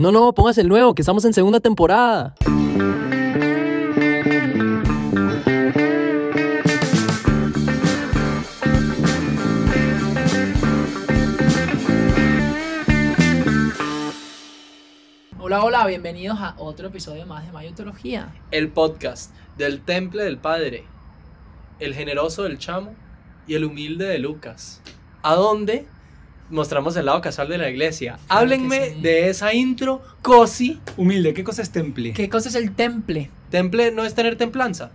No, no, póngase el nuevo, que estamos en segunda temporada. Hola, hola, bienvenidos a otro episodio más de Mayotología. el podcast del temple del padre, el generoso del chamo y el humilde de Lucas. A donde mostramos el lado casual de la iglesia. Claro Háblenme sí. de esa intro, cosi. Humilde, ¿qué cosa es temple? ¿Qué cosa es el temple? Temple no es tener templanza.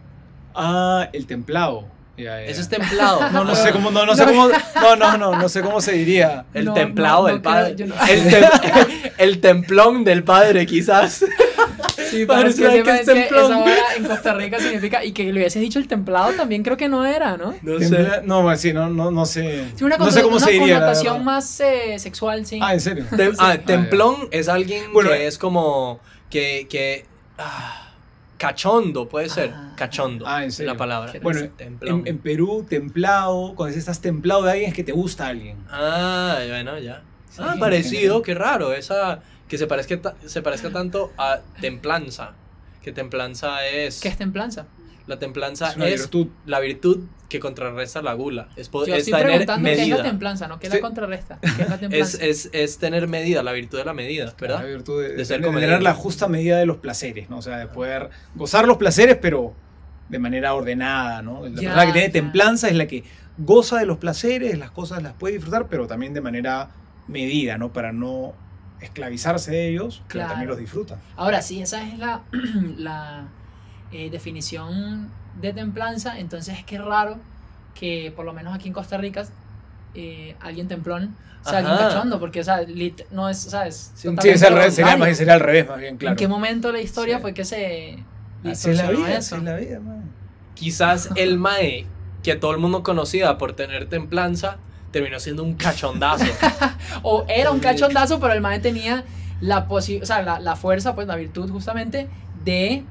Ah, el templado. Ya. Eso es templado. No, no sé cómo, no, no sé cómo, no, no, no, no sé cómo se diría. El No, templado no, del no padre. creo, yo no- El, tem- el templón del padre, quizás. Sí, Para para que que esa hora en Costa Rica significa, y que le hubieses dicho el templado también creo que no era, ¿no? No sé. No, sí, no, no, no sé. Sí, una, no sé cómo una se diría. la connotación más eh, sexual, sí. Ah, ¿en serio? Tem- ah, ya. templón es alguien Bueno, que eh. es como. que. que ah, cachondo, puede ser. Ah. cachondo. Ah, ¿en serio? La palabra. Bueno, Templón. en, en Perú, templado, cuando dices estás templado de alguien es que te gusta alguien. Ah, bueno, ya. Sí, ah, parecido, general. qué raro. Esa. Que se parezca, ta- se parezca tanto a templanza. Que templanza es. ¿Qué es templanza? La templanza Es es virtud. la virtud que contrarresta la gula. Es, Yo es estoy tener preguntando qué es la medida. templanza, no qué es Sí. la contrarresta. ¿Qué es la Es, templanza? es, es tener medida, la virtud de la medida, ¿verdad? La virtud de, De de ser tener- la justa medida de los placeres, ¿no? O sea, de poder gozar los placeres, pero de manera ordenada, ¿no? La Ya, persona que tiene ya. templanza es la que goza de los placeres, las cosas las puede disfrutar, pero también de manera medida, ¿no? Para no esclavizarse de ellos, pero Claro. también los disfruta. Ahora sí, esa es la, la eh, definición de templanza. Entonces, qué raro que por lo menos aquí en Costa Rica eh, alguien templón sea alguien Ajá. cachondo, porque, o sea, lit- no es, ¿sabes? Sí, Totalmente es al revés, sería, más sería al revés, más bien, claro. ¿En qué momento de la historia Sí. fue que se Así es la vida, eso? así es la vida, man. Quizás el Mae, que todo el mundo conocía por tener templanza, terminó siendo un cachondazo. O era un cachondazo, pero el man tenía la posi- o sea, la fuerza, pues la virtud justamente de,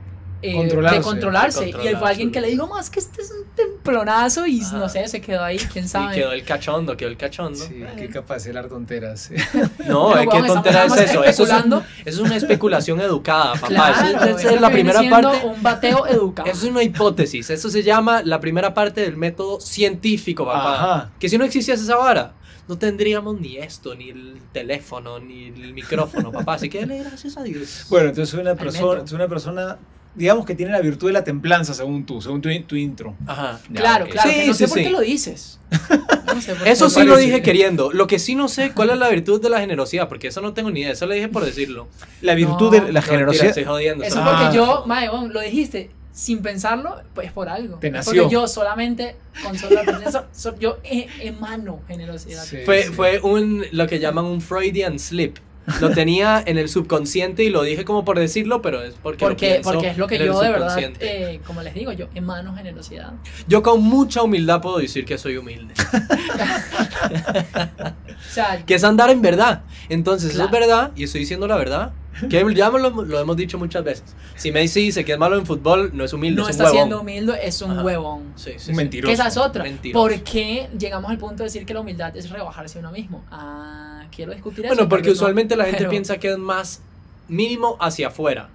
eh, Controlarse. de controlarse. De Y fue alguien que le dijo, más que este es un templonazo y Ajá. no sé, se quedó ahí, quién y sabe. quedó el cachondo, quedó el cachondo. Sí, qué capaz de celar tonteras. No, Pero, qué tontera es eso. Eso es, un- eso es una especulación educada, papá. Claro, Eso- esa eso es la primera parte. un bateo educado. Eso es una hipótesis. Eso se llama la primera parte del método científico, papá. Ajá. Que si no existiese esa vara, no tendríamos ni esto, ni el teléfono, ni el micrófono, papá. Así que dale gracias a Dios. Bueno, entonces una persona, una persona, digamos que tiene la virtud de la templanza, según tú, según tu, tu intro. Ajá. Claro, ok. claro, Sí, que no sé sí, por qué sí. lo dices. No sé por qué. Eso sí parece. lo dije queriendo. Lo que sí no sé, ¿cuál es la virtud de la generosidad? Porque eso no tengo ni idea. Eso lo dije por decirlo. La virtud No. de la No, mentira, generosidad. estoy jodiendo. Eso Ah. porque yo, mae, lo dijiste sin pensarlo, pues por algo. Te nació. Porque yo solamente, con solo la presencia, so- yo e- emano generosidad. Sí. Fue, fue un, lo que llaman un Freudian slip. Lo tenía en el subconsciente y lo dije como por decirlo, pero es porque lo Porque, pienso porque es lo que yo de verdad, eh, como les digo, yo emano generosidad. Yo con mucha humildad puedo decir que soy humilde. O sea, que es andar en verdad. Entonces, eso Claro. es verdad y estoy diciendo la verdad. Que ya lo, lo hemos dicho muchas veces. Si Messi dice que es malo en fútbol, no es humilde, no es un está huevón. siendo humilde, es un Ajá. huevón. Sí, sí, sí. mentiroso. Que esa es otra. Mentiroso. ¿Por qué llegamos al punto de decir que la humildad es rebajarse a uno mismo? Ah, quiero discutir eso. Bueno, porque no, usualmente la gente pero- piensa que es más mínimo hacia afuera.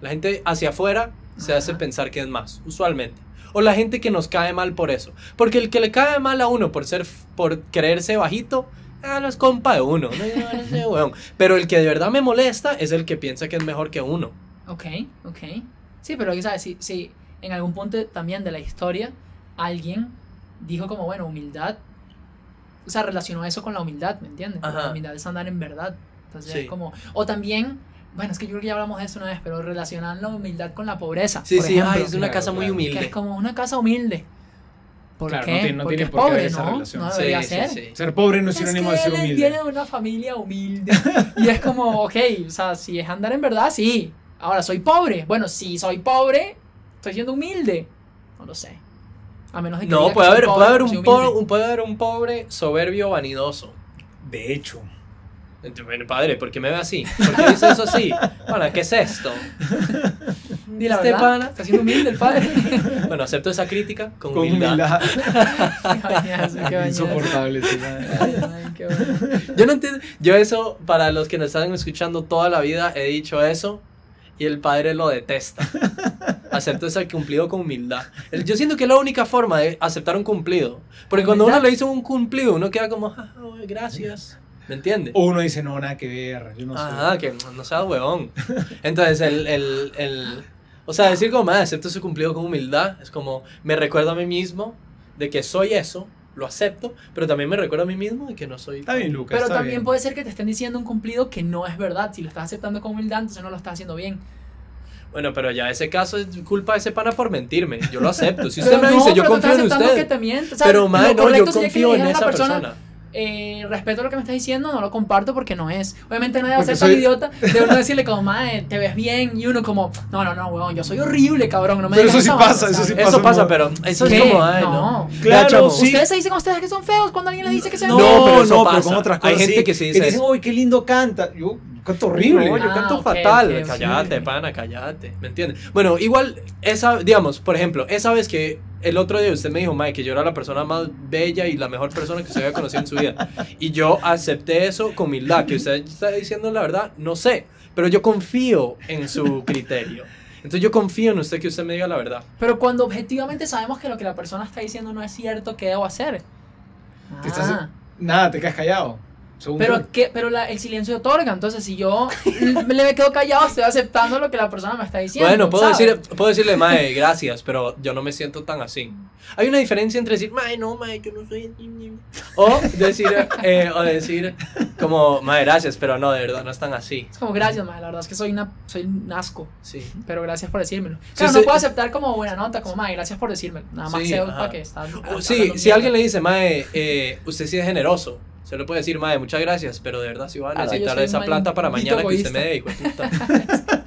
La gente hacia afuera se hace pensar que es más, usualmente. O la gente que nos cae mal por eso. Porque el que le cae mal a uno por ser por creerse bajito, ah, no es compa de uno. no, no. Pero el que de verdad me molesta es el que piensa que es mejor que uno. Ok, ok. Sí, pero ¿sabes? Si, si en algún punto también de la historia alguien dijo como, bueno, humildad, o sea, relacionó eso con la humildad, ¿me entiendes? Porque Ajá. La humildad es andar en verdad. Entonces Sí. es como, o también, bueno, es que yo creo que ya hablamos de eso una vez, pero relacionan la humildad con la pobreza. Sí, por sí, ejemplo, ay, es una claro, casa muy claro. que humilde. es como una casa humilde. ¿Por Claro, qué? no tiene- no Porque tiene es por qué haber pobre, esa ¿no? relación. No debería sí, ser. sí. Ser pobre no es Es sinónimo de ser humilde. viene de una familia humilde. y es como, ok, o sea, si es andar en verdad, sí. Ahora, ¿soy pobre? Bueno, si soy pobre, estoy siendo humilde. No lo sé. A menos de que No, puede haber, pobre, puede, haber un po- humilde. un- puede haber un pobre soberbio vanidoso. De hecho, bueno, padre, ¿por qué me ve así? ¿Por qué dice eso así? Bueno, ¿qué es esto? Di la Este verdad, pana. está siendo humilde el padre. Bueno, acepto esa crítica con, Con humildad. humildad. Qué bañazo, qué bañazo. Insoportable. ese man. Ay, ay, qué bueno. Yo no entiendo. Yo eso, para los que nos están escuchando toda la vida, he dicho eso y el padre lo detesta. Acepto ese cumplido con humildad. Yo siento que es la única forma de aceptar un cumplido. Porque cuando uno le hizo un cumplido, uno queda como, "Ah, güey, gracias. ¿Me entiendes? O uno dice, no, nada que ver. Yo no sé. Ajá, que no seas huevón. Entonces, el, el, el- o sea, decir como, "Ah, acepto ese cumplido con humildad, es como, me recuerdo a mí mismo de que soy eso, lo acepto, pero también me recuerdo a mí mismo de que no soy... Está bien, Lucas. Pero está también bien. puede ser que te estén diciendo un cumplido que no es verdad. Si lo estás aceptando con humildad, entonces no lo estás haciendo bien. Bueno, pero ya ese caso es culpa de ese pana por mentirme. Yo lo acepto. Si Pero usted me no, dice, yo pero confío en usted. que te miente. O sea, pero, madre, no, yo que confío en esa persona, persona. eh, respeto lo que me estás diciendo, no lo comparto porque no es. Obviamente nadie va a Porque ser tan idiota de uno decirle como, madre, te ves bien, y uno como, no, no, no, weón, yo soy horrible, cabrón, no me Pero digas eso sí esa pasa, vaina", eso sí ¿sabes? Eso pasa pasa, pero eso ¿Qué? es como, ay, no. No. Claro, sí. Ustedes se dicen a ustedes que son feos cuando alguien les dice que se ven No, No, pero pero eso no, pero pasa. con otras Hay cosas. gente que sí dice te dicen, eso. uy, qué lindo canta. Yo canto horrible. No, yo Ah, canto ok, fatal. ok, cállate, sí. pana, cállate. ¿Me entiendes? Bueno, igual, esa, digamos, por ejemplo, esa vez que el otro día usted me dijo, Mike, que yo era la persona más bella y la mejor persona que usted había conocido en su vida. Y yo acepté eso con humildad, que usted está diciendo la verdad, no sé. Pero yo confío en su criterio. Entonces yo confío en usted que usted me diga la verdad. Pero cuando objetivamente sabemos que lo que la persona está diciendo no es cierto, ¿qué debo hacer? Te estás- Ah. Nada, te quedas callado. Según Pero. ¿qué? pero la- el silencio otorga, entonces si yo me le quedo callado, estoy aceptando lo que la persona me está diciendo. Bueno, puedo, ¿sabes? decir, puedo decirle, Mae, gracias, pero yo no me siento tan así. Hay una diferencia entre decir, Mae, no, Mae, yo no soy... O decir, eh, o decir como, Mae, gracias, pero no, de verdad, no es tan así. Es como, gracias, madre, la verdad es que soy, una, soy un asco, Sí. pero gracias por decírmelo. Sí, Claro, sí. no puedo aceptar como buena nota, como, madre, gracias por decírmelo. Nada más Sí, ajá. para que está. Sí, si alguien le dice, Mae, eh, usted sí es generoso, se le puede decir, Mae, muchas gracias, pero de verdad sí va a yo necesitar esa plata para mañana que usted me dé, hijo de puta.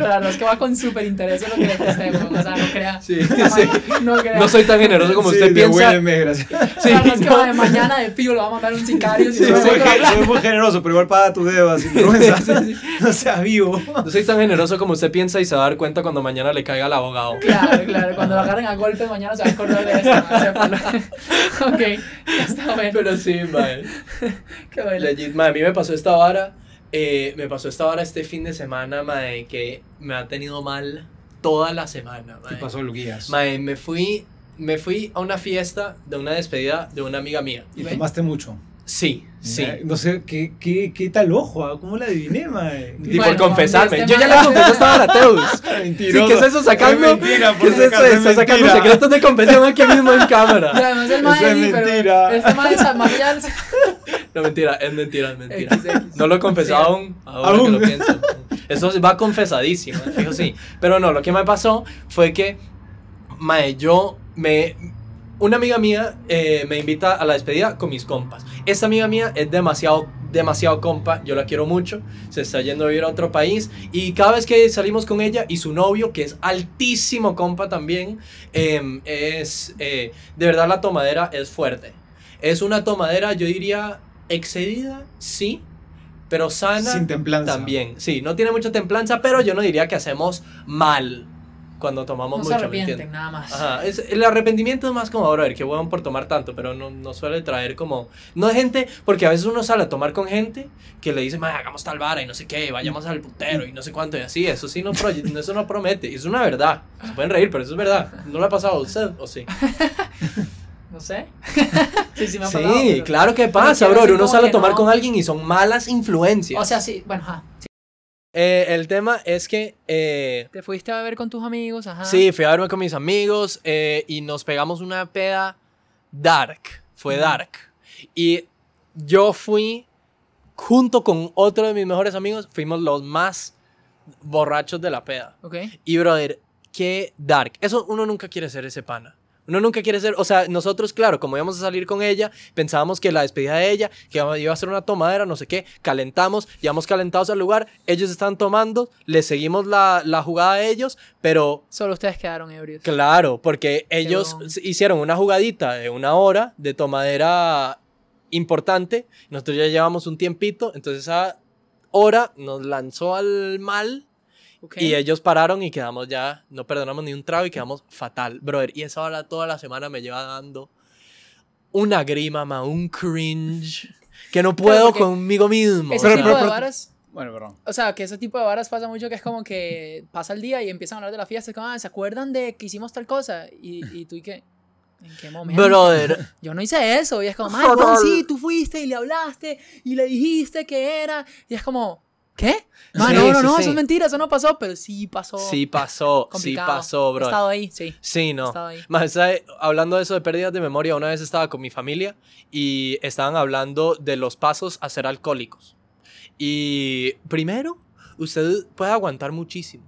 Pero la verdad es que va con súper interés en lo que le prestemos, o sea, no crea. Sí, sí. No crea. No soy tan generoso como Sí, usted piensa. gracias. Sí, La verdad es que no. madre, mañana de fijo lo va a mandar un sicario. si Sí, no soy, soy muy generoso, pero igual paga tu deuda sin vergüenza. No seas vivo. No soy tan generoso como usted piensa y se va a dar cuenta cuando mañana le caiga el abogado. Claro, claro, cuando lo agarren a golpe mañana se va a acordar de esto. ¿no? Ok, está bueno. Pero sí, Mae. Qué bueno. Legit, mae, a mí me pasó esta vara. Eh, me pasó esta vara este fin de semana, mae, que me ha tenido mal toda la semana, ¿Qué mae. pasó, Luquillas? Mae, me fui, me fui a una fiesta de una despedida de una amiga mía. Y tomaste mucho. Sí, sí. No sé, ¿qué, qué, qué tal ojo? ah? ¿Cómo la adiviné, mae? Y Bueno, por confesarme. este Yo ya le confesé esta vara a Teus. Sí, Mentiroso. ¿qué es eso sacando? Es mentira, ¿Qué por es eso? es Está sacando secretos de confesión aquí mismo en Y cámara. además el Eso mae es pero mentira. Este mae ya No, mentira, es mentira, es mentira. XX. No lo he confesado aún, ahora Aún. que lo pienso. Eso va confesadísimo, fijo sí. Pero no, lo que me pasó fue que, mae, yo me... Una amiga mía eh, me invita a la despedida con mis compas. Esta amiga mía es demasiado, demasiado compa, yo la quiero mucho. Se está yendo a vivir a otro país. Y cada vez que salimos con ella y su novio, que es altísimo compa también, eh, es... eh, de verdad la tomadera es fuerte. Es una tomadera, yo diría, excedida, sí, pero sana Sin templanza. también. Sí, no tiene mucha templanza, pero yo no diría que hacemos mal cuando tomamos no se mucho, ¿me arrepienten, nada más. Ajá, es, el arrepentimiento es más como, brother, qué huevón por tomar tanto, pero no, no suele traer como... No es gente, porque a veces uno sale a tomar con gente que le dice, "Ma, hagamos tal vara y no sé qué, vayamos al putero y no sé cuánto y así, eso sí no, pro- eso no promete, es una verdad. Se pueden reír, pero eso es verdad. ¿No le ha pasado a usted o sí? No sé. sí, sí me ha pasado. Sí, pero- claro que pasa, bro. Uno sale a tomar no. con alguien y son malas influencias. O sea, sí, bueno, ajá. Eh, el tema es que eh, Te fuiste a beber con tus amigos, ajá. sí, fui a verme con mis amigos eh, y nos pegamos una peda dark. Fue dark. Y yo fui, junto con otro de mis mejores amigos, fuimos los más borrachos de la peda. Ok. Y brother, qué dark. Eso uno nunca quiere ser ese pana. Uno nunca quiere ser, o sea, nosotros, claro, como íbamos a salir con ella, pensábamos que la despedida de ella, que iba a ser una tomadera, no sé qué, calentamos, llegamos calentados al lugar, ellos están tomando, le seguimos la, la jugada a ellos, pero Solo ustedes quedaron ebrios. claro, porque ellos bon. hicieron una jugadita de una hora de tomadera importante. Nosotros ya llevamos un tiempito, entonces esa hora nos lanzó al mal Ok. y ellos pararon y quedamos ya, no perdonamos ni un trago y quedamos fatal, brother. Y esa hora toda la semana me lleva dando una grima, ma, un cringe, que no puedo conmigo mismo. Ese o sea. tipo pero- de varas, Bueno, perdón. o sea, que ese tipo de varas pasa mucho que es como que pasa el día y empiezan a hablar de la fiesta, es como, ah, ¿se acuerdan de que hicimos tal cosa? Y, y tú y qué, ¿en qué momento? Brother, Yo no hice eso. Y es como, "Ay, Fatal. bueno, sí, tú fuiste y le hablaste y le dijiste que era. Y es como, ¿qué? No, Sí, no, no, sí, no, sí. eso es mentira, eso no pasó, pero sí pasó. sí pasó, sí pasó, He bro. estado ahí, sí. Sí, He no. estado ahí. Hablando de eso de pérdidas de memoria, una vez estaba con mi familia y estaban hablando de los pasos a ser alcohólicos. Y primero, usted puede aguantar muchísimo.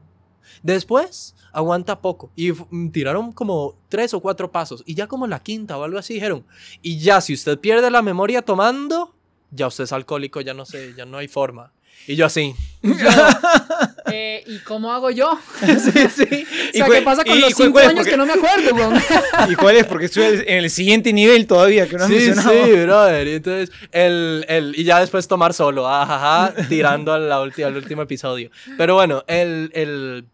Después, aguanta poco. Y mm, tiraron como tres o cuatro pasos. Y ya como la quinta o algo así dijeron. Y ya, si usted pierde la memoria tomando, ya usted es alcohólico, ya no sé, ya no hay forma. Y yo así. Eh, ¿Y cómo hago yo? sí, sí. O sea, ¿qué pasa con y- los cinco años Porque- que no me acuerdo, weón? ¿Y cuál es? Porque estoy en el siguiente nivel todavía que no has sí, mencionado. Sí, brother. Y entonces, el, el, y ya después tomar solo, ajaja, tirando al, la ulti- al último episodio. Pero bueno, el, el,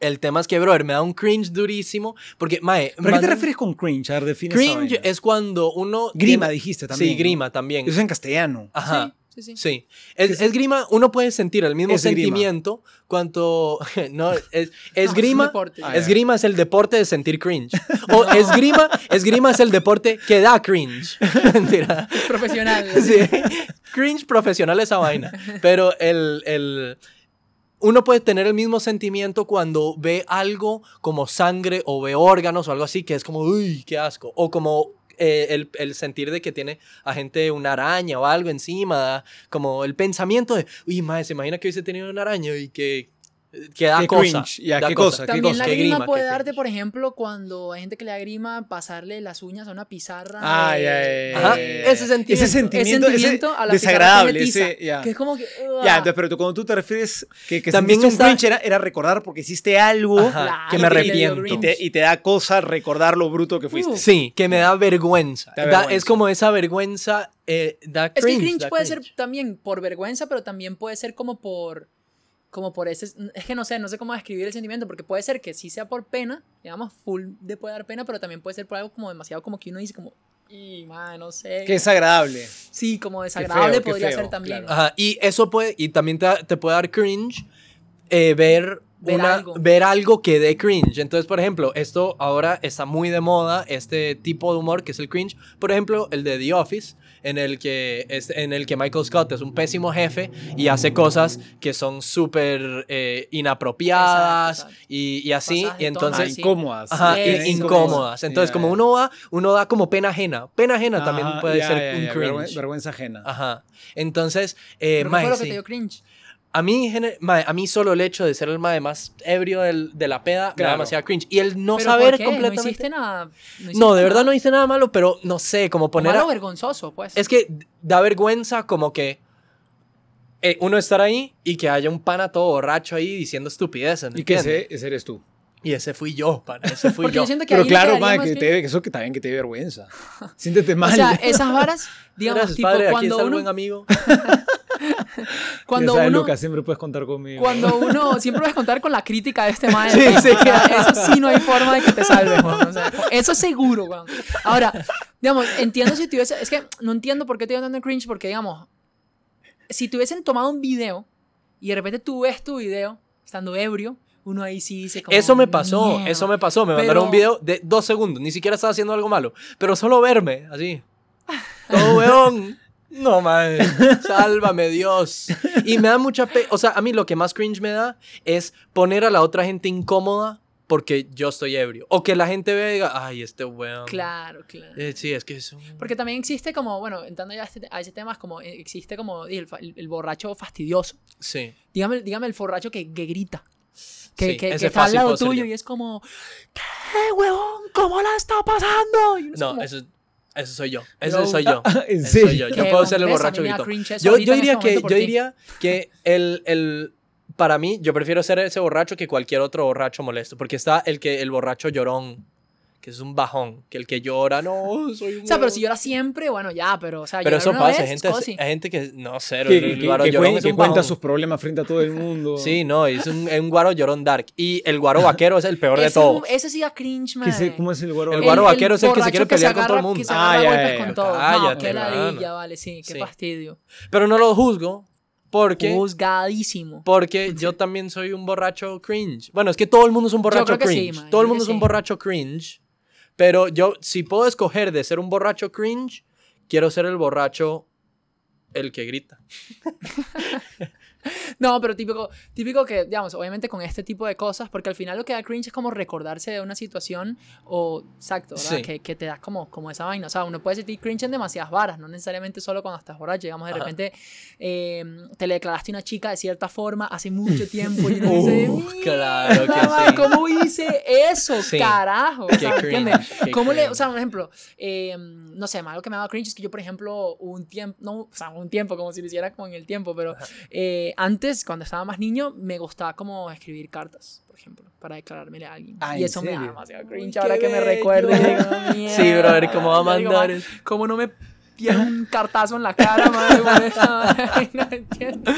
el tema es que, brother, me da un cringe durísimo. Porque, mae. ¿Pero a qué te refieres con cringe? A ver, define Cringe es cuando uno. Grima, tiene- dijiste también. Sí, ¿no? grima también. Eso es en castellano. Ajá. Sí, sí, sí. Sí, es, es grima, uno puede sentir el mismo sentimiento cuanto, no, es, No, es esgrima. Ah, esgrima es el deporte de sentir cringe, o esgrima, esgrima es el deporte que da cringe, mentira, Profesional. sí, cringe profesional esa vaina, pero el, el, uno puede tener el mismo sentimiento cuando ve algo como sangre o ve órganos o algo así que es como, uy, qué asco, o como eh, el, el sentir de que tiene a gente una araña o algo encima, como el pensamiento de, uy, madre, se imagina que hubiese tenido una araña y que, que da Qué cosa. cringe, ya, da qué cosa, qué También cosa. la qué grima, grima, puede qué darte, cringe. por ejemplo, cuando hay gente que le da grima pasarle las uñas a una pizarra. Ah, ya, ya, ya, Ajá, ya, ese ya. sentimiento. Ese Ese sentimiento, ese sentimiento a la desagradable. pizarra Ese, ya. Que es como que. Ya, entonces, pero tú, cuando tú te refieres que, que También sentiste está- un cringe era, era recordar porque hiciste algo Ajá, Claro, que me que arrepiento. y te, y te da cosa recordar lo bruto que fuiste. Uh. Sí, que me da vergüenza. Da Da- vergüenza. es como esa vergüenza, eh, da Es que cringe. cringe da puede cringe. ser también por vergüenza, pero también puede ser como por. Como por ese. Es que no sé, no sé cómo describir el sentimiento, porque puede ser que sí sea por pena, digamos, full de puede dar pena, pero también puede ser por algo como demasiado como que uno dice, como. Y, madre, no sé. Que es agradable. Sí, como desagradable feo, qué podría feo, ser también. claro. Ajá, y eso puede, y también te, te puede dar cringe eh, ver, Ver una- algo. ver algo que dé cringe. Entonces, por ejemplo, esto ahora está muy de moda, este tipo de humor que es el cringe. Por ejemplo, el de The Office, en el que, es, en el que Michael Scott es un pésimo jefe y hace cosas que son súper eh, inapropiadas Exacto, exacto. Y, y así. Y entonces... incómodas. Ajá, Sí, y- sí, incómodas. Entonces, como uno va, uno da como pena ajena. Pena ajena también puede ser un cringe. vergüen- Vergüenza ajena. Ajá. Entonces, eh, Pero ¿qué mae, fue lo que sí. te dio cringe? A mí, a mí solo el hecho de ser el mae más ebrio del- de la peda me da Claro. demasiado cringe. Y el no ¿Pero saber por qué? completamente. No hiciste nada. hiciste No, de verdad nada. no hice nada malo, pero no sé, como poner. Malo a- vergonzoso, pues. Es que da vergüenza como que eh, uno estar ahí y que haya un pana todo borracho ahí diciendo estupideces. ¿me Y que ese, ese eres tú. Y ese fui yo, pana. Ese fui Porque yo. yo siento que Pero claro, más que, te, eso que también que te dé vergüenza. Siéntete mal. O sea, esas varas, digamos, Gracias, tipo, padre. Aquí cuando está el uno, buen amigo. Cuando sabes, uno, Lucas, siempre puedes contar conmigo. cuando uno, siempre a contar con la crítica de este maestro. Sí, sí. Eso sí no hay forma de que te salves. O sea, eso es seguro, weón. Ahora, digamos, entiendo si tuviese, es que no entiendo por qué te dando cringe, porque, digamos, si tuviesen tomado un video y de repente tú ves tu video estando ebrio, uno ahí sí dice como, Eso me pasó, "Mierda". eso me pasó. Me Pero- mandaron un video de dos segundos. Ni siquiera estaba haciendo algo malo. Pero solo verme, así. Todo weón. No, man. Sálvame, Dios. Y me da mucha pe... O sea, a mí lo que más cringe me da es poner a la otra gente incómoda porque yo estoy ebrio. O que la gente vea y diga, ay, este weón. Claro, claro. Eh, sí, es que es un... Porque también existe como, bueno, entrando ya a, este- a ese tema, es como eh, existe como el, el- el borracho fastidioso. Sí. Dígame, dígame el borracho que, que grita. Que, Sí, que- que está al lado tuyo yo. y es como, ¿qué, huevón? ¿Cómo la está pasando? Y uno es No, como, eso, eso soy yo. Ese soy yo. ¿En Ese soy yo. Yo ¿Qué, puedo ser el borracho eso Yo, yo diría este que, yo diría que el, el, para mí, yo prefiero ser ese borracho que cualquier otro borracho molesto, porque está el que el borracho llorón, que es un bajón, que el que llora, no, soy un O sea, pero huevón". si llora siempre, bueno, ya, pero, o sea, Pero eso pasa, hay vez, gente, hay gente que, no, cero, Que, el, que- el que- guaro que llorón cuen- es que un cuenta bajón. sus problemas frente a todo el mundo. Sí, no, es un, es un guaro llorón dark. Y el guaro vaquero es el peor de un- todos. ese sí da cringe, ¿Qué man. se- ¿Cómo es el guaro? El guaro vaquero es el que se quiere pelear con todo el agarra- mundo. Que se Ah, agarra ya, golpes ya, con todo. no, Cállate, qué ladilla, vale, sí, qué Sí. fastidio. Pero no lo juzgo porque, Juzgadísimo. porque yo también soy un borracho cringe. Bueno, es que todo el mundo es un borracho creo que sí, cringe. man, todo el mundo que es un sí. borracho cringe. Pero yo, si puedo escoger de ser un borracho cringe, quiero ser el borracho el que grita. No, pero típico, típico que, digamos, obviamente con este tipo de cosas, porque al final lo que da cringe es como recordarse de una situación o, exacto. Sí. Que, que te da como, como esa vaina. O sea, uno puede sentir cringe en demasiadas varas, no necesariamente solo cuando estás borracho. Digamos, de Ajá. repente eh, te le declaraste a una chica de cierta forma hace mucho tiempo y uno dice, Uh, claro que "Mierda, man, sí. ¿cómo hice eso? Sí. Carajo. Qué o sea, ¿entiendes? cringe, qué ¿Cómo le, o cringe. sea, un ejemplo, eh, no sé, algo que me ha dado cringe es que yo, por ejemplo, un tiempo, no, o sea, un tiempo, como si lo hiciera como en el tiempo, pero eh, antes, cuando estaba más niño, me gustaba como escribir cartas, por ejemplo, para declarármele a alguien. Ah, y ¿en eso me da demasiado cringe ahora que me y digo, Sí, brother, ¿cómo va a digo, mandar "Ma, eso? ¿Cómo no me tiene un cartazo en la cara, madre? vaina? No entiendo.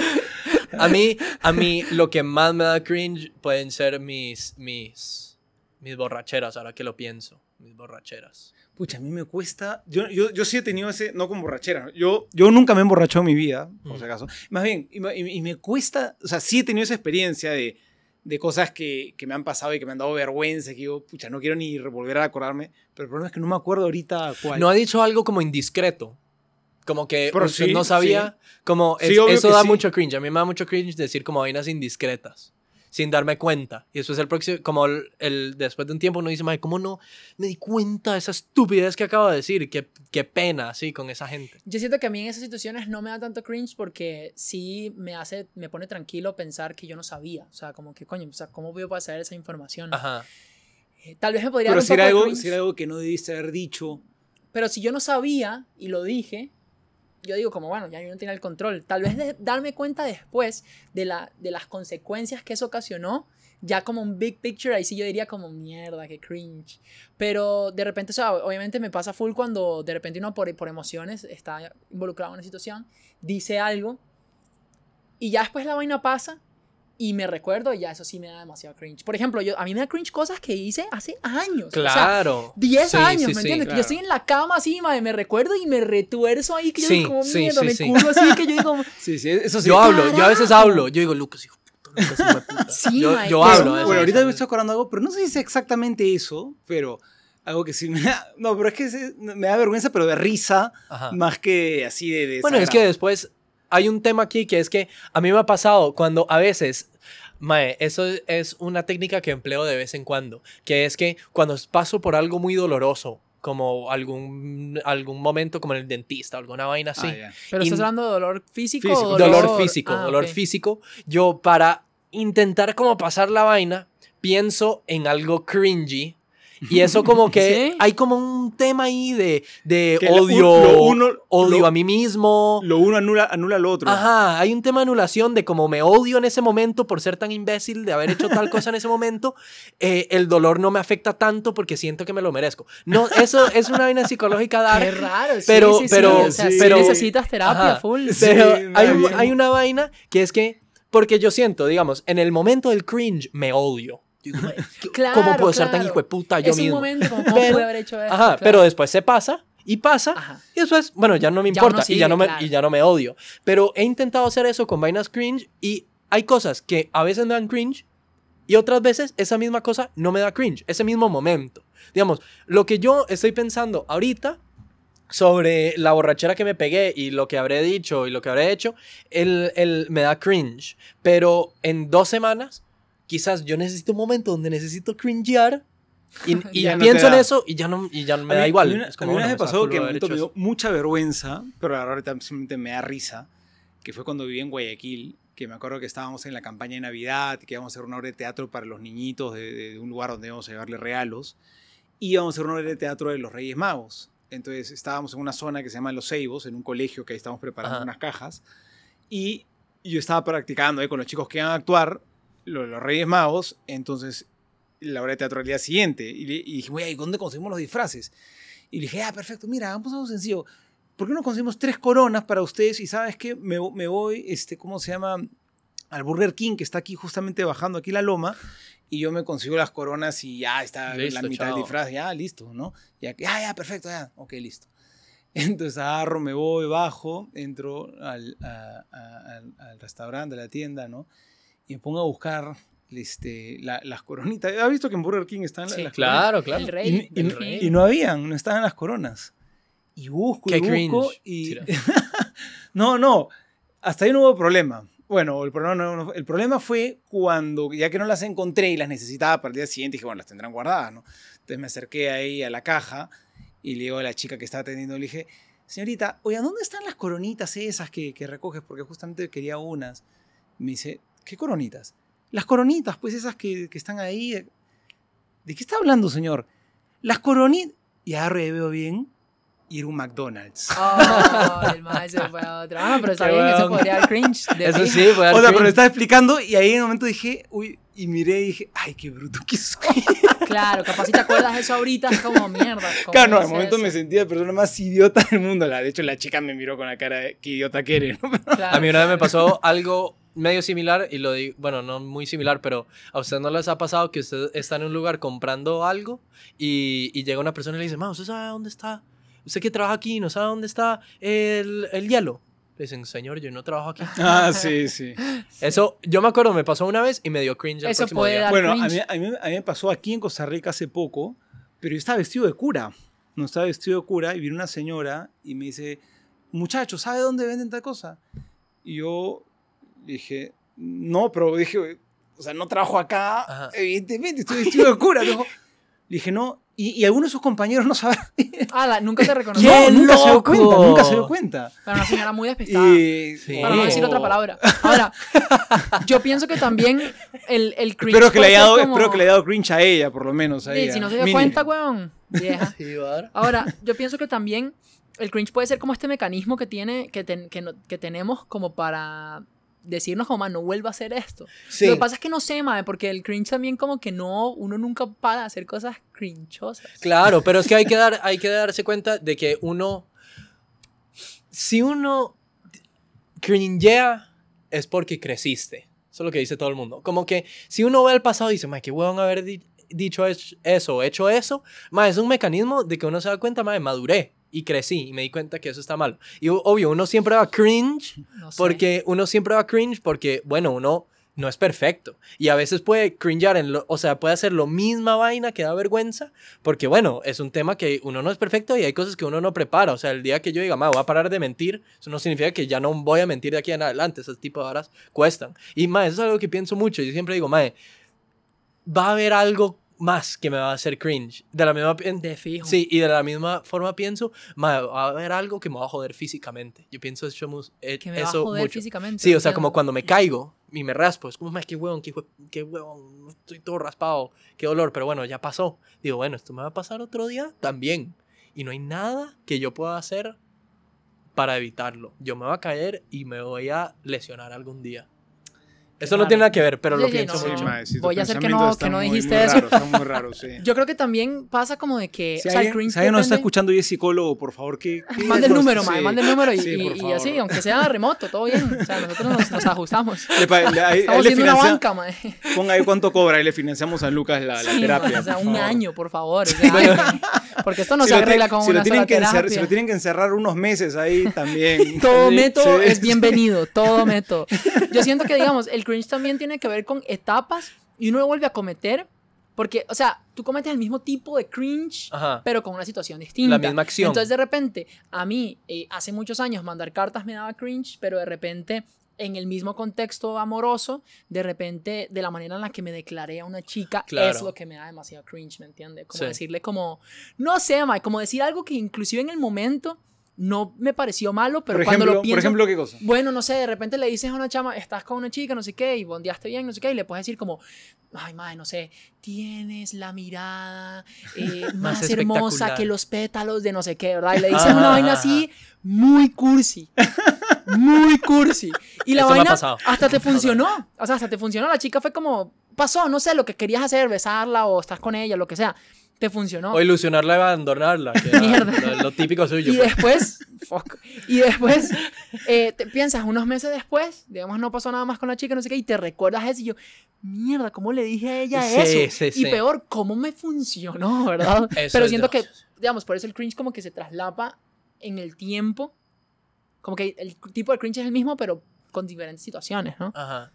A mí, a mí lo que más me da cringe pueden ser mis, mis, mis borracheras, ahora que lo pienso. Mis borracheras. Pucha, a mí me cuesta. Yo, yo, yo sí he tenido ese. No con borrachera. Yo, yo nunca me he emborrachado en mi vida, por Mm. si acaso. Más bien, y, me- y me cuesta. O sea, sí he tenido esa experiencia de, de cosas que, que me han pasado y que me han dado vergüenza. Que digo, pucha, no quiero ni volver a acordarme. Pero el problema es que no me acuerdo ahorita cuál. No ha dicho algo como indiscreto. Como que Pero usted sí, no sabía. Como Sí, es- obvio eso da sí. mucho cringe. A mí me da mucho cringe decir como vainas indiscretas. Sin darme cuenta. Y eso es el próximo. Como el, el- después de un tiempo uno dice, "Mae, ¿cómo no me di cuenta de esa estupidez que acabo de decir? Qué, qué pena, así, con esa gente. Yo siento que a mí en esas situaciones no me da tanto cringe porque sí me hace, me pone tranquilo pensar que yo no sabía. O sea, como que, coño, o sea, ¿cómo voy a saber esa información? Ajá. Eh, tal vez me podría Pero dar un si era, algo, si era algo que no debiste haber dicho. pero si yo no sabía y lo dije, yo digo como, bueno, ya yo no tenía el control. Tal vez darme cuenta después de, la, de las consecuencias que eso ocasionó, ya como un big picture, ahí sí yo diría como, mierda, qué cringe. Pero de repente, o sea, obviamente me pasa full cuando de repente uno por, por emociones está involucrado en una situación, dice algo y ya después la vaina pasa y me recuerdo y ya eso sí me da demasiado cringe. Por ejemplo, yo, a mí me da cringe cosas que hice hace años. O sea, Claro. 10 Sí, años, sí, ¿me sí, entiendes? Que claro. yo estoy en la cama así, madre, me recuerdo y me retuerzo ahí, que yo Sí, digo como sí, mierda, sí, me sí. culo así, que yo digo, Sí, sí, eso sí. Yo hablo, yo a veces carajo. hablo. Yo digo, Lucas, hijo de puta, Lucas, hijo de puta. Sí, yo, yo hablo. Bueno, ahorita me estoy acordando algo, pero no sé si es exactamente eso, pero algo que sí me da. No, pero es que me da vergüenza, pero de risa, Ajá. más que así de. de Bueno, es que después hay un tema aquí que es que a mí me ha pasado cuando a veces, mae, eso es una técnica que empleo de vez en cuando, que es que cuando paso por algo muy doloroso, como algún, algún momento como en el dentista, alguna vaina así, Ah, ya. pero Y- estás hablando de dolor físico, Físico. o dolor, físico, Ah, dolor físico, yo para intentar como pasar la vaina, pienso en algo cringy. Y eso como que ¿Sí? hay como un tema ahí de, de Que lo- odio, lo uno- odio lo- a mí mismo. Lo uno anula, anula lo otro. Ajá, hay un tema de anulación de como me odio en ese momento por ser tan imbécil de haber hecho tal cosa en ese momento, eh, el dolor no me afecta tanto porque siento que me lo merezco. No, eso es una vaina psicológica Qué dark. raro, sí, Pero- sí, sí, pero- o sea, pero- necesitas terapia Ajá. full. Pero Sí, hay, hay una vaina que es que, porque yo siento, digamos, en el momento del cringe me odio. Digo, "Mae, ¿qué- Claro, ¿Cómo puedo ser tan claro. hijo de puta yo es un mismo? momento como, ¿cómo Pero- pude haber hecho esto? Ajá, Claro. pero después se pasa y pasa Ajá. y después, bueno, ya no me Ya importa uno y, sigue, ya no me, claro. y ya no me odio. Pero he intentado hacer eso con vainas cringe y hay cosas que a veces me dan cringe y otras veces esa misma cosa no me da cringe, ese mismo momento. Digamos, lo que yo estoy pensando ahorita sobre la borrachera que me pegué y lo que habré dicho y lo que habré hecho, el, el- me da cringe. Pero en dos semanas, quizás yo necesito un momento donde necesito cringear y, y Ya pienso en eso y ya no, y ya me A da mí- igual. A una- Es a como, mí una vez me pasó que me, dio mucha vergüenza, pero ahorita simplemente me da risa, que fue cuando viví en Guayaquil, que me acuerdo que estábamos en la campaña de Navidad, que íbamos a hacer una obra de teatro para los niñitos de, de- de un lugar donde íbamos a llevarle regalos, y íbamos a hacer una obra de teatro de los Reyes Magos. Entonces estábamos en una zona que se llama Los Ceibos, en un colegio que ahí estábamos preparando Ajá. unas cajas, y yo estaba practicando ahí con los chicos que iban a actuar, lo de los Reyes Magos, entonces la obra de teatro al día siguiente. Y, le- y dije, güey, ¿dónde conseguimos los disfraces? Y le dije, ah, perfecto, mira, hagamos algo sencillo. ¿Por qué no conseguimos tres coronas para ustedes? Y sabes qué, me, me voy, este, ¿cómo se llama? Al Burger King, que está aquí justamente bajando aquí la loma. Y yo me consigo las coronas y ya está Listo, la mitad del disfraz. Ya, listo, ¿no? Ya, ya, ya, perfecto, ya. Ok, listo. Entonces agarro, me voy, bajo, entro al, a- a- al, al restaurante, a la tienda, ¿no? Y me pongo a buscar este, la- las coronitas. ¿Has visto que en Burger King están Sí, las coronas? Claro, claro. Y, rey. y- el y- rey. y no habían, no estaban las coronas. Y busco, Qué y busco, cringe. y... Tira. no, no, hasta ahí no hubo problema. Bueno, el problema, no- no- el problema fue cuando, ya que no las encontré y las necesitaba para el día siguiente, dije, bueno, las tendrán guardadas, ¿no? Entonces me acerqué ahí a la caja y le digo a la chica que estaba atendiendo, le dije, señorita, oye, ¿dónde están las coronitas esas que, que recoges? Porque justamente quería unas. Me dice, ¿qué coronitas? Las coronitas, pues esas que, que están ahí. ¿De qué está hablando, señor? Las coronitas. Y agarro y veo bien. Y era un McDonald's. Oh, el mae se fue a otra. Ah, pero está Qué bien, eso podría dar cringe. de Eso fijo. sí, puede dar O sea, pero cringe. le estaba explicando y ahí en un momento dije, uy, y miré y dije, ay, qué bruto que soy. Claro, capaz si te acuerdas de eso ahorita es como mierda. ¿cómo Claro, no, hice momento eso? me sentía la persona más idiota del mundo. La- De hecho, la chica me miró con la cara de, qué idiota que eres, ¿no? Claro. A mí una vez me pasó algo medio similar y lo digo, bueno, no muy similar, pero a ustedes no les ha pasado que usted está en un lugar comprando algo y, y llega una persona y le dice, ma, ¿usted sabe dónde está? ¿Usted que trabaja aquí no sabe dónde está el, el hielo? Le dicen, señor, yo no trabajo aquí. Ah, sí, sí. Eso, yo me acuerdo, me pasó una vez y me dio cringe el Eso próximo puede día. dar Bueno, a mí, cringe. a, mí, a mí me pasó aquí en Costa Rica hace poco, pero yo estaba vestido de cura. No estaba vestido de cura y vino una señora y me dice, muchacho, ¿sabe dónde venden tal cosa? Y yo dije, no, pero dije, o sea, no trabajo acá, Ajá. evidentemente, estoy vestido de cura. Dijo, dije, no, y, y algunos de sus compañeros no saben. Ala, nunca te reconoció. ¡Qué No, nunca se dio cuenta, nunca se dio cuenta. Pero una señora muy despistada. Y, Sí. Para no decir otra palabra. Ahora, yo pienso que también el, el cringe. Espero que, le haya dado, como- espero que le haya dado cringe a ella, por lo menos. A Sí, ella. si no se dio Mínimo. cuenta, weón. Vieja. Sí, va a dar. Ahora, yo pienso que también el cringe puede ser como este mecanismo que tiene, que, ten- que, no- que tenemos como para decirnos como, "Ma, no vuelva a hacer esto. Sí. Lo que pasa es que no sé, mae, porque el cringe también como que no, uno nunca para de hacer cosas crinchosas. Claro, pero es que hay que, dar, hay que darse cuenta de que uno, si uno cringea, es porque creciste. Eso es lo que dice todo el mundo. Como que si uno ve el pasado y dice, ma, qué huevón haber di- dicho es- eso, hecho eso, es un mecanismo de que uno se da cuenta, ma, maduré y crecí y me di cuenta que eso está mal. Y obvio, uno siempre va cringe No sé. porque uno siempre va cringe porque, bueno, uno no es perfecto. Y a veces puede cringear, en lo, o sea, puede hacer lo misma vaina que da vergüenza, porque, bueno, es un tema que uno no es perfecto y hay cosas que uno no prepara. O sea, el día que yo diga, ma, voy a parar de mentir, eso no significa que ya no voy a mentir de aquí en adelante. Ese tipo de horas cuestan. Y, ma, eso es algo que pienso mucho. Yo siempre digo, ma, va a haber algo más que me va a hacer cringe. De la misma... De fijo. Sí, y de la misma forma pienso, ma, va a haber algo que me va a joder físicamente. Yo pienso eso, eh, Que me va a eso joder mucho. físicamente. Sí, o sea, como cuando me caigo y me raspo, es como, "Ma, qué huevón, qué, qué huevón, estoy todo raspado, qué dolor, pero bueno, ya pasó. Digo, bueno, esto me va a pasar otro día también. Y no hay nada que yo pueda hacer para evitarlo. Yo me voy a caer y me voy a lesionar algún día. Eso no tiene nada que ver, pero lo Sí, sí, pienso no, Sí, mucho. no. tus Voy a hacer que no- que no muy- dijiste muy eso. raros, están muy raros, sí. Yo creo que también pasa como de que. Si o sea, el alguien, si alguien nos está escuchando y es psicólogo, por favor, que... Mande el número, sí. mae, mande el número y, Sí, y- y así, aunque sea remoto, todo bien. O sea, nosotros nos, nos ajustamos. Le pa- le- ahí- ahí Estamos haciendo una banca, mae. Ponga ahí cuánto cobra y le financiamos a Lucas la, la terapia. o sea, un favor. año, por favor. o sea. Porque esto no Si se lo arregla con si lo una tienen sola que terapia. Si lo tienen que encerrar unos meses ahí también. Todo método sí, es sí. bienvenido, todo método. Yo siento que, digamos, el cringe también tiene que ver con etapas y uno lo vuelve a cometer porque, o sea, tú cometes el mismo tipo de cringe, Ajá. pero con una situación distinta. La misma acción. Entonces, de repente, a mí, eh, hace muchos años, mandar cartas me daba cringe, pero de repente, en el mismo contexto amoroso, de repente, de la manera en la que me declaré a una chica, Claro. es lo que me da demasiado cringe, ¿me entiendes? Como Sí. decirle como, no sé, Mike, como decir algo que inclusive en el momento no me pareció malo, pero Por cuando ejemplo, lo pienso... por ejemplo, ¿qué cosa? Bueno, no sé, de repente le dices a una chama, estás con una chica, no sé qué, y bondeaste bien, no sé qué, y le puedes decir como, ay, madre, no sé, tienes la mirada eh, más, Más hermosa que los pétalos de no sé qué, ¿verdad? Y le dices Ajá, una vaina así, muy cursi, muy cursi. Y la Eso me ha vaina pasado. hasta te funcionó, o sea, hasta te funcionó, la chica fue como, pasó, no sé, lo que querías hacer, besarla o estás con ella, lo que sea, te funcionó. O ilusionarla y abandonarla. Que era Mierda. Lo, lo típico suyo. y después, fuck, y después, eh, te piensas unos meses después, digamos, no pasó nada más con la chica, no sé qué, y te recuerdas eso y yo, mierda, ¿cómo le dije a ella Sí, eso? sí, y sí. peor, ¿cómo me funcionó, verdad? Eso Pero siento de que, digamos, por eso el cringe como que se traslapa en el tiempo, como que el tipo de cringe es el mismo, pero con diferentes situaciones, ¿no? Ajá.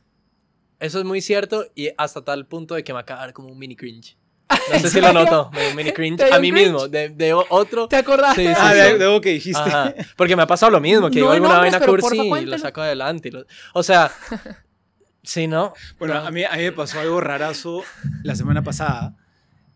Eso es muy cierto y hasta tal punto de que me acaba de dar como un mini cringe. No sé si lo noto, un mini cringe ¿Te dio a mí cringe? mismo, de, de otro. ¿Te acordaste? Sí, sí, Ah, sí. de, algo que dijiste. Ajá, porque me ha pasado lo mismo, que No digo alguna nombres, vaina cursi y lo saco adelante. y lo- o sea, sí, ¿no? Bueno, a mí, a mí me pasó algo rarazo la semana pasada.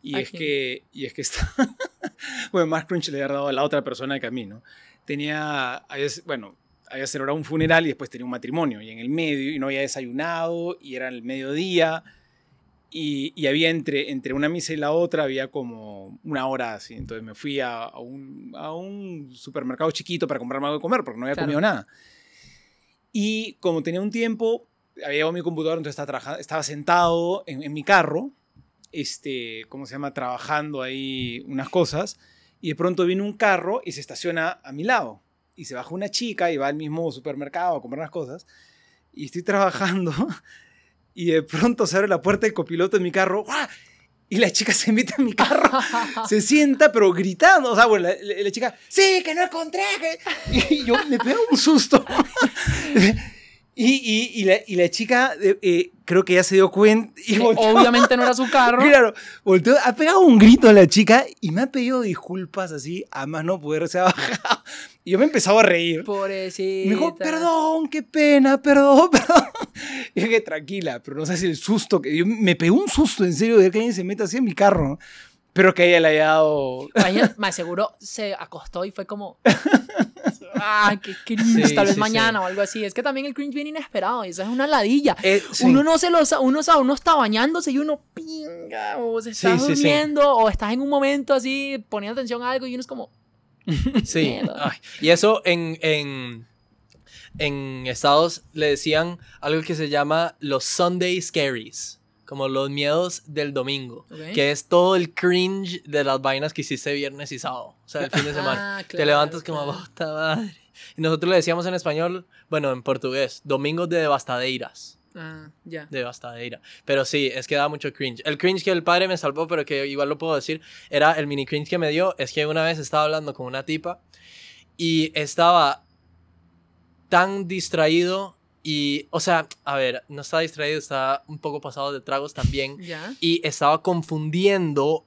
Y ¿A es, que, y es que está. bueno, más crunch le había dado a la otra persona que a mí, ¿no? Tenía. bueno, había celebrado un funeral y después tenía un matrimonio. Y en el medio, y no había desayunado, y era el mediodía. Y, y había entre, entre una misa y la otra, había como una hora así. Entonces me fui a, a un, a un supermercado chiquito para comprarme algo de comer, porque no había Claro. comido nada. Y como tenía un tiempo, había llevado mi computador, entonces estaba, sentado en, en mi carro, este, ¿cómo se llama? Trabajando ahí unas cosas, y de pronto viene un carro y se estaciona a mi lado. Y se baja una chica y va al mismo supermercado a comprar unas cosas, y estoy trabajando, y de pronto se abre la puerta del copiloto de mi carro, ¡guau! y la chica se mete en mi carro, se sienta, pero gritando, o sea, bueno, la, la- la chica, sí, que no encontré, que-". y yo me pego un susto. Y, y, y, la, y la chica, eh, eh, creo que ya se dio cuenta. Y volteó- Obviamente no era su carro. Claro, volteó, ha pegado un grito a la chica y me ha pedido disculpas así, a más no poder, se ha bajado. Y yo me empezaba a reír. Pobrecita. Me dijo, perdón, qué pena, perdón, perdón. Y dije, tranquila, pero no sé si el susto que yo me pegó un susto en serio de que alguien se meta así en mi carro, pero que ella le haya dado. Ella, me aseguro, se acostó y fue como. Ah, qué cringe, Sí, tal vez sí, mañana o algo así. Es que también el cringe viene inesperado y eso es una ladilla. Eh. Uno no se lo uno, sabe, uno está bañándose y uno pinga, o se está durmiendo, o estás en un momento así poniendo atención a algo y uno es como. Sí. Ay, y eso en, en, en Estados le decían algo que se llama los Sunday Scaries. Como los miedos del domingo. Que es todo el cringe de las vainas que hiciste viernes y sábado. O sea, el fin de semana. Ah, Te levantas como, claro. puta madre. Y nosotros le decíamos en español, bueno, en portugués, domingos de devastadeiras. Ah, ya. Devastadeira. Pero sí, es que da mucho cringe. El cringe que el padre me salvó, pero que igual lo puedo decir, era el mini cringe que me dio. Es que una vez estaba hablando con una tipa y estaba tan distraído y, o sea, a ver, no estaba distraído, estaba un poco pasado de tragos también Ya. y estaba confundiendo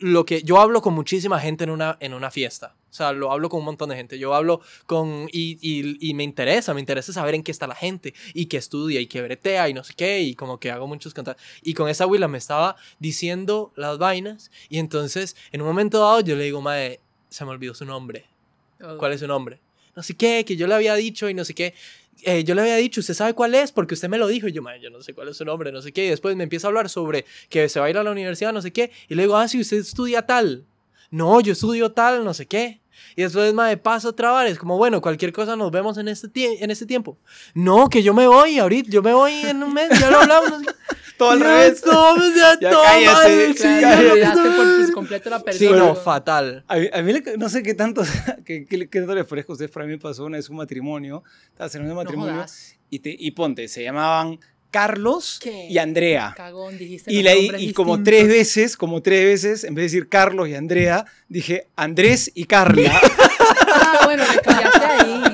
lo que yo hablo con muchísima gente en una, en una fiesta. O sea, lo hablo con un montón de gente. Yo hablo con... Y, y, y me interesa, me interesa saber en qué está la gente y qué estudia y qué bretea y no sé qué y como que hago muchos contactos. Y con esa Willa me estaba diciendo las vainas y entonces en un momento dado yo le digo, mae, se me olvidó su nombre. Oh. ¿Cuál es su nombre? No sé qué, que yo le había dicho y no sé qué. Eh, yo le había dicho, ¿usted sabe cuál es? Porque usted me lo dijo. Y yo, "Mae, yo no sé cuál es su nombre, no sé qué. Y después me empieza a hablar sobre que se va a ir a la universidad, no sé qué. Y le digo, ah, si usted estudia tal. No, yo estudio tal, no sé qué. Y después, me pasa otra vez. Es como, bueno, cualquier cosa nos vemos en este, tie- en este tiempo. No, que yo me voy ahorita, yo me voy en un mes, ya lo hablamos. no. Todo al Ya revés. todo, ya Ya todo cállate. mal, Claro, sí, ya por pues, completo la Sí, persona. no, fatal. A mí, a mí le- no sé qué tanto, qué, qué, qué tanto les parezca a ustedes, pero a mí me pasó una vez un matrimonio, estaba celebrando un No matrimonio, jodas. y, te, y ponte, se llamaban Carlos ¿Qué? y Andrea. Cagón, dijiste Y, la- y como tres veces, como tres veces, en vez de decir Carlos y Andrea, dije Andrés y Carla. Ah, bueno, me callaste ahí.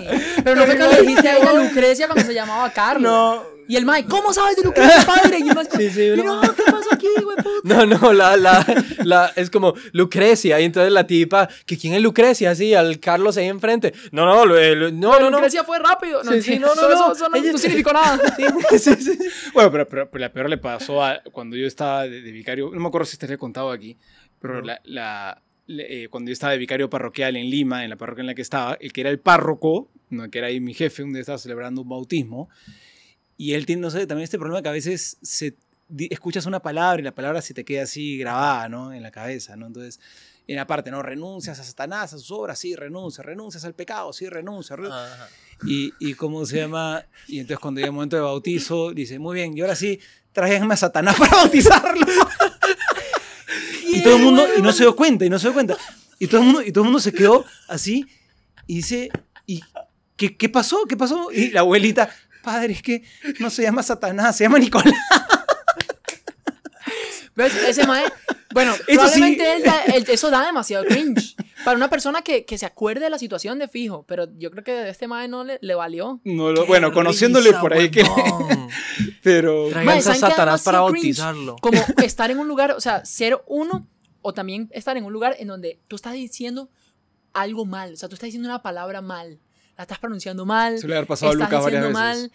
Pero no fue cuando le dijiste a ella Lucrecia cuando se llamaba Carlos. no, Y el Mike, ¿cómo sabes de Lucrecia, padre? Y el Mike, Sí, sí, no. ¿qué pasó aquí, güey, puta? No, no, la, la, la, es como Lucrecia, y entonces la tipa, que quién es Lucrecia, así, al Carlos ahí enfrente. No, no, lo- lo- no, no, no. Lucrecia fue rápido. No, Sí, sí, no, no, eso- no. eso no, Ella- no significó nada. Sí, sí, sí. Bueno, pero, pero- pero la peor le pasó a cuando yo estaba de, de vicario, no me acuerdo si te lo he contado aquí, pero la, eh, cuando yo estaba de vicario parroquial en Lima, en la parroquia en la que estaba, el que era el párroco, no, que era ahí mi jefe, un día estaba celebrando un bautismo, y él tiene, no sé, también este problema que a veces se, escuchas una palabra y la palabra se te queda así grabada, ¿no? En la cabeza, ¿no? Entonces, en la parte, ¿no? Renuncias a Satanás, a sus obras, sí, renuncia, renuncias al pecado, sí, renuncia, renuncia. Ajá. Y, y cómo se llama, y entonces cuando llega el momento de bautizo, dice, muy bien, y ahora sí, tráiganme a Satanás para bautizarlo. Y todo el mundo, y no se dio cuenta, y no se dio cuenta. Y todo el mundo, y todo el mundo se quedó así, y dice, ¿y qué, qué pasó? ¿Qué pasó? Y la abuelita, padre, es que no se llama Satanás, se llama Nicolás. ¿Ves? Ese mae. Bueno, Eso probablemente sí. él da- él- eso da demasiado cringe. Para una persona que, que se acuerde de la situación de fijo. Pero yo creo que a este mae no le, le valió. No lo- bueno, conociéndole por ahí que... Pero... Traigan Mae, a ¿saben qué da Satanás para demasiado cringe? bautizarlo. Como estar en un lugar, o sea, ser uno o también estar en un lugar en donde tú estás diciendo algo mal. O sea, tú estás diciendo una palabra mal. La estás pronunciando mal. Se le pasado a Lucas varias veces. mal.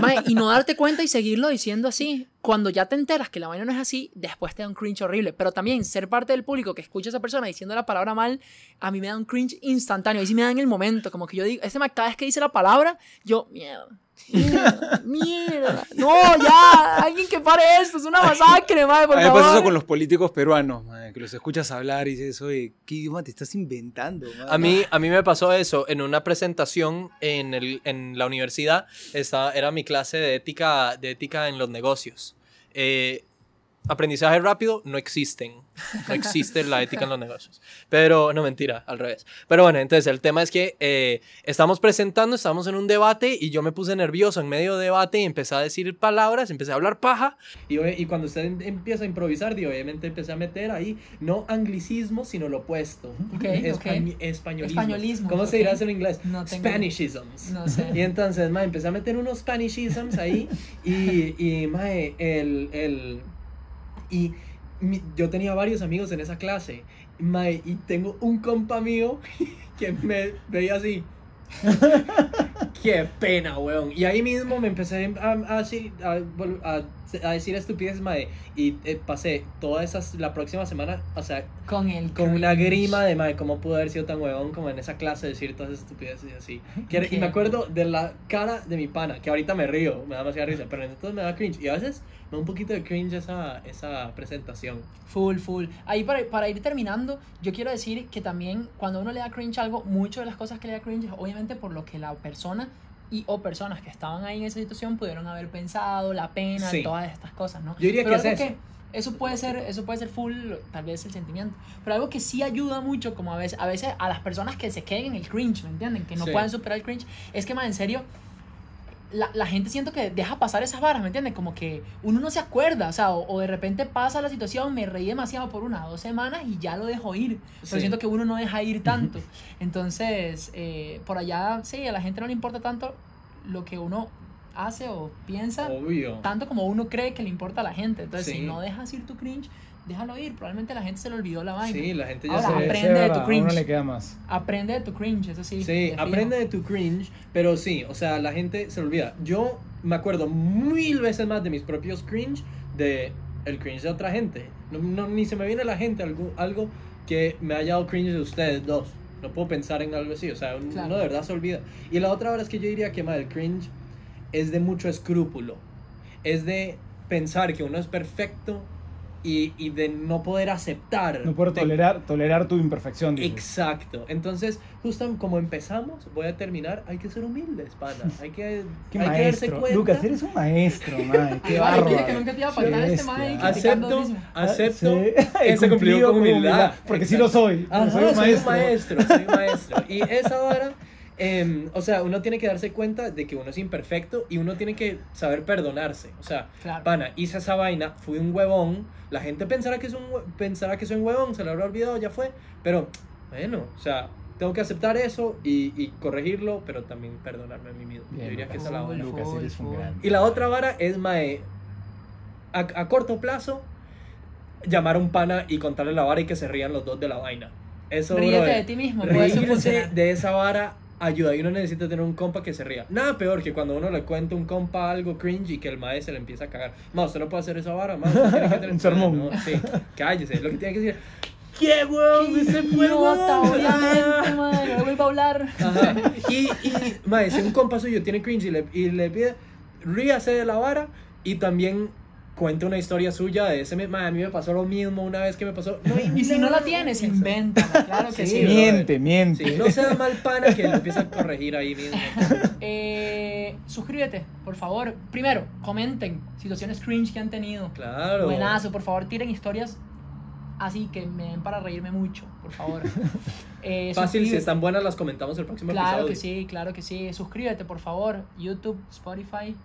Mae, y no darte cuenta y seguirlo diciendo así. Cuando ya te enteras que la vaina no es así, después te da un cringe horrible. Pero también ser parte del público que escucha a esa persona diciendo la palabra mal, a mí me da un cringe instantáneo. Y sí me da en el momento. Como que yo digo, mae, cada vez que dice la palabra, yo, mierda. Mierda, mierda. No, ya, alguien que pare esto, es una masacre, mae, por A mí me pasa eso con los políticos peruanos, madre, que los escuchas hablar y dices, oye, ¿qué idioma te estás inventando? madre?" A mí, a mí me pasó eso en una presentación en, el, en la universidad. Estaba, era mi clase de ética, de ética en los negocios. Eh, aprendizaje rápido no existen. No existe la ética en los negocios. Pero, no mentira, al revés. Pero bueno, entonces el tema es que eh, estamos presentando, estamos en un debate y yo me puse nervioso en medio de debate y empecé a decir palabras, empecé a hablar paja. Y, y cuando usted em- empieza a improvisar, digo, obviamente empecé a meter ahí no anglicismo, sino lo opuesto. Ok, Españ- ok. Españolismo. Españolismo, ¿Cómo se ok. dirá eso en inglés? No tengo- Spanishisms. No sé. Y entonces, mae, empecé a meter unos Spanishisms ahí y, y mae, el, el, y mi- yo tenía varios amigos en esa clase, mae, y tengo un compa mío que me veía así. Qué pena, weón. Y ahí mismo me empecé a, a, a a- decir estupideces, mae, y eh, pasé toda esa, la próxima semana, o sea, Con el con una grima de madre, cómo pudo haber sido tan huevón como en esa clase decir todas esas estupideces y así. Que Y me acuerdo de la cara de mi pana, que ahorita me río, me da demasiada risa, pero entonces me da cringe. Y a veces da un poquito de cringe esa, esa presentación. Full, full. Ahí para, para ir terminando, yo quiero decir que también cuando uno le da cringe a algo, muchas de las cosas que le da cringe es obviamente por lo que la persona y o personas que estaban ahí en esa situación pudieron haber pensado, la pena, Sí. todas estas cosas, ¿no? Yo diría Pero que es eso. eso puede ser, eso puede ser full, tal vez el sentimiento. Pero algo que sí ayuda mucho, como a veces, a veces a las personas que se queden en el cringe, ¿me entienden? Que no Sí. puedan superar el cringe, es que más en serio, la, la gente siento que deja pasar esas varas, ¿me entiendes? Como que uno no se acuerda, o sea, o, o de repente pasa la situación, me reí demasiado por una o dos semanas y ya lo dejo ir. Pero Sí. siento que uno no deja ir tanto. Entonces, eh, por allá, sí, a la gente no le importa tanto lo que uno hace o piensa, Obvio. tanto como uno cree que le importa a la gente. Entonces, Sí. si no dejas ir tu cringe, déjalo ir. Probablemente la gente se le olvidó la vaina. Sí, la gente ya Ahora, se... aprende de tu verdad, a uno cringe. le queda más. Aprende de tu cringe, eso sí. Sí, aprende de tu cringe, pero sí, o sea, la gente se olvida. Yo me acuerdo mil veces más de mis propios cringe de el cringe de otra gente. No, no- ni se me viene a la gente algo, algo que me haya dado cringe de ustedes dos. No puedo pensar en algo así, o sea, Claro. uno de verdad se olvida. Y la otra hora es que yo diría que ma, el cringe es de mucho escrúpulo. Es de pensar que uno es perfecto y, y de no poder aceptar. No poder de- tolerar, tolerar tu imperfección. dices. Exacto. Entonces, justo como empezamos, voy a terminar. Hay que ser humildes, pana. Hay que, Qué hay que darse maestro. cuenta. Lucas, eres un maestro, man. Qué bárbaro. que- nunca te iba a faltar este mae Acepto, acepto. Sí, he Ese cumplido con humildad. Porque sí lo soy. Ajá, soy un maestro. maestro, soy un maestro. Y esa hora, em, o sea, uno tiene que darse cuenta de que uno es imperfecto y uno tiene que saber perdonarse. O sea, Claro. pana, hice esa vaina, fui un huevón. La gente pensará que, es un, pensará que soy un huevón, se lo habrá olvidado, ya fue. Pero, bueno, o sea, tengo que aceptar eso y, y corregirlo, pero también perdonarme a mí mismo. Yo diría que esa es la vara. Lucas, Full, eres un full. gran. Y la otra vara es, mae, a, a corto plazo, llamar a un pana y contarle la vara y que se rían los dos de la vaina. Eso, Ríete de ti mismo, puede funcionar. de esa vara ayuda y uno necesita tener un compa que se ría. Nada peor que cuando uno le cuenta a un compa algo cringe y que el maestro se le empieza a cagar. Más, usted no puede hacer esa vara, más. usted tiene que tener- Un sermón. No, sí, cállese. Lo que tiene que decir, ¡qué huevón! ¡Ese fue Idiota, huevón! obviamente, madre, no vuelvo a hablar. Ajá. Y, y mae, si un compa suyo tiene cringe y le, y le pide, ríase de la vara y también cuente una historia suya de ese, a mí me pasó lo mismo una vez que me pasó. No, Y si no la tienes, invéntala, claro que sí. Sí, Miente, miente. Sí, no sea mal pana que lo empieza a corregir ahí mismo. Eh, suscríbete, por favor. Primero, comenten situaciones cringe que han tenido. Claro. Buenazo, por favor, tiren historias así que me den para reírme mucho, por favor. Eh, Fácil, si están buenas las comentamos el próximo Claro episodio. que sí, claro que sí. Suscríbete, por favor. YouTube, Spotify,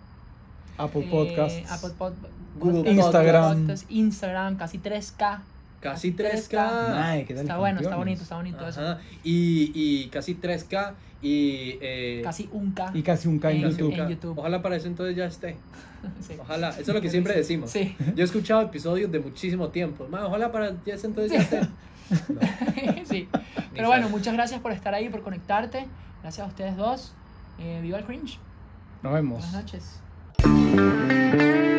Apple eh, Podcasts. Apple Pod- Google Podcasts, Instagram. Podcasts, Instagram, casi 3K. Casi 3K. Ay, ¿qué tal Está bueno, está bonito, está bonito eso. Ajá. Y, y casi 3K. Y. eh, Casi un K. Y casi un K en En- casi YouTube. Ojalá para eso entonces ya esté. Sí. Ojalá. Eso es lo que siempre decimos. Sí. Yo he escuchado episodios de muchísimo tiempo. Ma, ojalá para ya ese entonces ya esté. sí. Pero bueno, muchas gracias por estar ahí, por conectarte. Gracias a ustedes dos. Eh, viva el cringe. Nos vemos. Buenas noches. thank you.